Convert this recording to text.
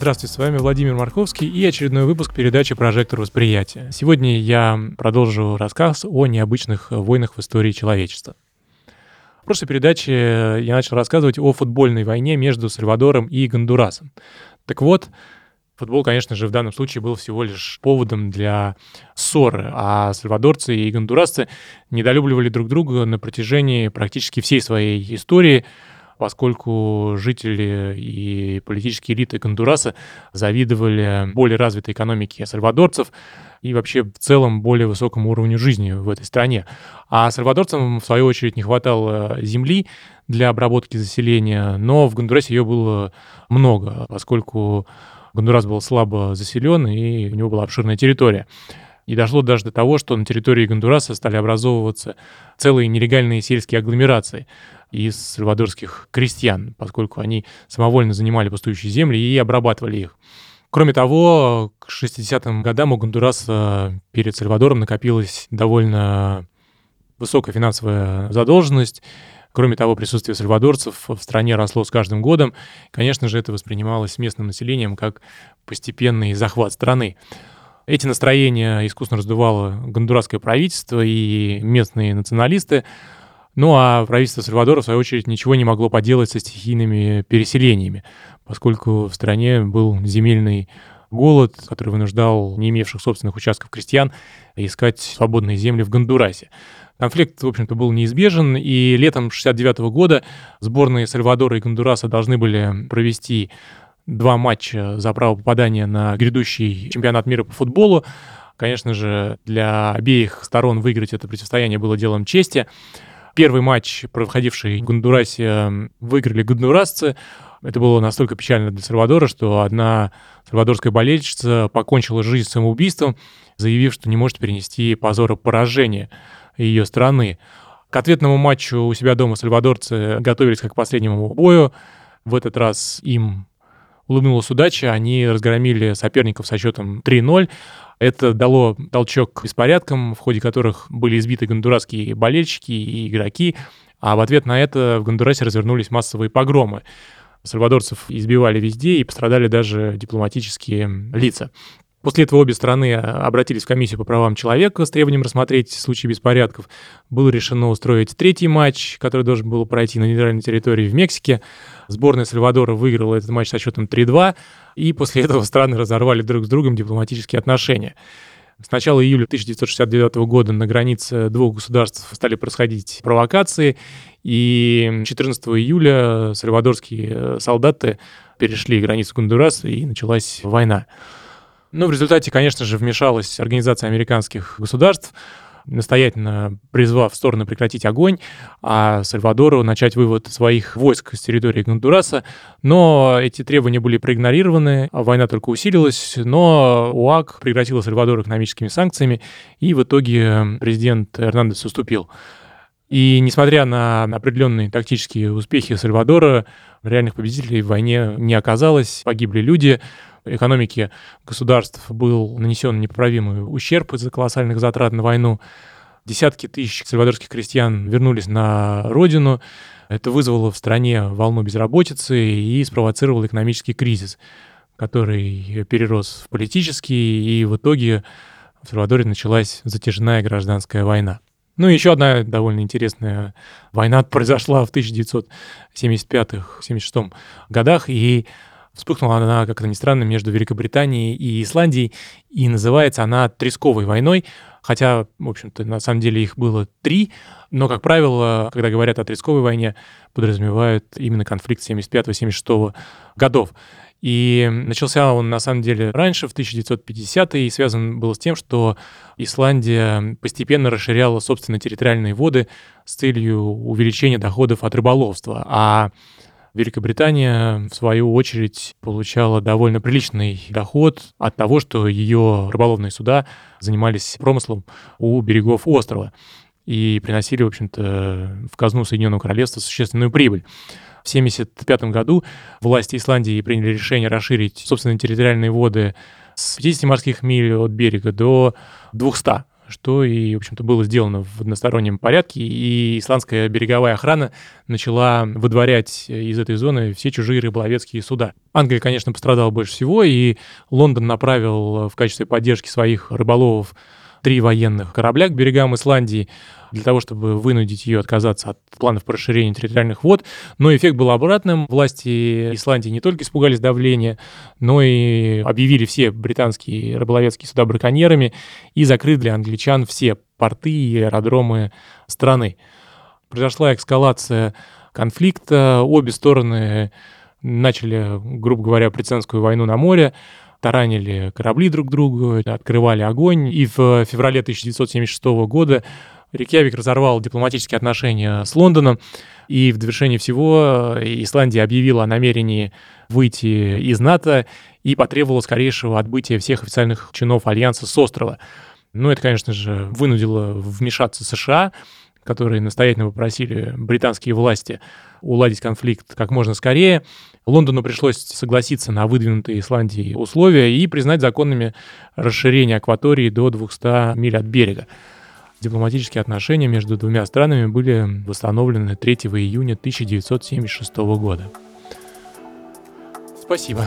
Здравствуйте, с вами Владимир Марковский и очередной выпуск передачи «Прожектор восприятия». Сегодня я продолжу рассказ о необычных войнах в истории человечества. В прошлой передаче я начал рассказывать о футбольной войне между Сальвадором и Гондурасом. Так вот, футбол, конечно же, в данном случае был всего лишь поводом для ссоры, а сальвадорцы и гондурасцы недолюбливали друг друга на протяжении практически всей своей истории – поскольку жители и политические элиты Гондураса завидовали более развитой экономике сальвадорцев и вообще в целом более высокому уровню жизни в этой стране. А сальвадорцам, в свою очередь, не хватало земли для обработки заселения, но в Гондурасе ее было много, поскольку Гондурас был слабо заселен, и у него была обширная территория. И дошло даже до того, что на территории Гондураса стали образовываться целые нелегальные сельские агломерации из сальвадорских крестьян, поскольку они самовольно занимали пустующие земли и обрабатывали их. Кроме того, к 60-м годам у Гондураса перед Сальвадором накопилась довольно высокая финансовая задолженность. Кроме того, присутствие сальвадорцев в стране росло с каждым годом. Конечно же, это воспринималось местным населением как постепенный захват страны. Эти настроения искусно раздувало гондурасское правительство и местные националисты. Ну а правительство Сальвадора, в свою очередь, ничего не могло поделать со стихийными переселениями, поскольку в стране был земельный голод, который вынуждал не имевших собственных участков крестьян искать свободные земли в Гондурасе. Конфликт, в общем-то, был неизбежен, и летом 69 года сборные Сальвадора и Гондураса должны были провести два матча за право попадания на грядущий чемпионат мира по футболу. Конечно же, для обеих сторон выиграть это противостояние было делом чести. Первый матч, проходивший в Гондурасе, выиграли гондурасцы. Это было настолько печально для Сальвадора, что одна сальвадорская болельщица покончила жизнь самоубийством, заявив, что не может перенести позора поражения ее страны. К ответному матчу у себя дома сальвадорцы готовились как к последнему бою. В этот раз им улыбнулась удача, они разгромили соперников со счетом 3-0. Это дало толчок беспорядкам, в ходе которых были избиты гондурасские болельщики и игроки, а в ответ на это в Гондурасе развернулись массовые погромы. Сальвадорцев избивали везде и пострадали даже дипломатические лица. После этого обе страны обратились в комиссию по правам человека с требованием рассмотреть случаи беспорядков. Было решено устроить третий матч, который должен был пройти на нейтральной территории в Мексике. Сборная Сальвадора выиграла этот матч со счетом 3-2, и после этого страны разорвали друг с другом дипломатические отношения. С начала июля 1969 года на границе двух государств стали происходить провокации, и 14 июля сальвадорские солдаты перешли границу Гондураса, и началась война. Но в результате, конечно же, вмешалась Организация американских государств, настоятельно призвав стороны прекратить огонь, а Сальвадору начать вывод своих войск с территории Гондураса. Но эти требования были проигнорированы, война только усилилась, но УАК прекратила Сальвадору экономическими санкциями, и в итоге президент Эрнандес уступил. И несмотря на определенные тактические успехи Сальвадора, реальных победителей в войне не оказалось, погибли люди, экономике государств был нанесен непоправимый ущерб из-за колоссальных затрат на войну. Десятки тысяч сальвадорских крестьян вернулись на родину. Это вызвало в стране волну безработицы и спровоцировало экономический кризис, который перерос в политический, и в итоге в Сальвадоре началась затяжная гражданская война. Ну и еще одна довольно интересная война произошла в 1975-76 годах, и Вспыхнула она, как это ни странно, между Великобританией и Исландией, и называется она Тресковой войной, хотя, в общем-то, на самом деле их было три, но, как правило, когда говорят о Тресковой войне, подразумевают именно конфликт 75-76 годов. И начался он, на самом деле, раньше, в 1950-е, и связан был с тем, что Исландия постепенно расширяла собственные территориальные воды с целью увеличения доходов от рыболовства. А Великобритания, в свою очередь, получала довольно приличный доход от того, что ее рыболовные суда занимались промыслом у берегов острова и приносили, в общем-то, в казну Соединенного Королевства существенную прибыль. В 1975 году власти Исландии приняли решение расширить собственные территориальные воды с 50 морских миль от берега до 200 что и, в общем-то, было сделано в одностороннем порядке, и исландская береговая охрана начала выдворять из этой зоны все чужие рыболовецкие суда. Англия, конечно, пострадала больше всего, и Лондон направил в качестве поддержки своих рыболовов три военных корабля к берегам Исландии для того, чтобы вынудить ее отказаться от планов по расширению территориальных вод. Но эффект был обратным. Власти Исландии не только испугались давления, но и объявили все британские рыболовецкие суда браконьерами и закрыли для англичан все порты и аэродромы страны. Произошла эскалация конфликта, обе стороны начали, грубо говоря, прецедентскую войну на море, таранили корабли друг другу, открывали огонь. И в феврале 1976 года Рикьявик разорвал дипломатические отношения с Лондоном, и в довершении всего Исландия объявила о намерении выйти из НАТО и потребовала скорейшего отбытия всех официальных чинов Альянса с острова. Ну, это, конечно же, вынудило вмешаться США, которые настоятельно попросили британские власти уладить конфликт как можно скорее. Лондону пришлось согласиться на выдвинутые Исландией условия и признать законными расширение акватории до 200 миль от берега. Дипломатические отношения между двумя странами были восстановлены 3 июня 1976 года. Спасибо.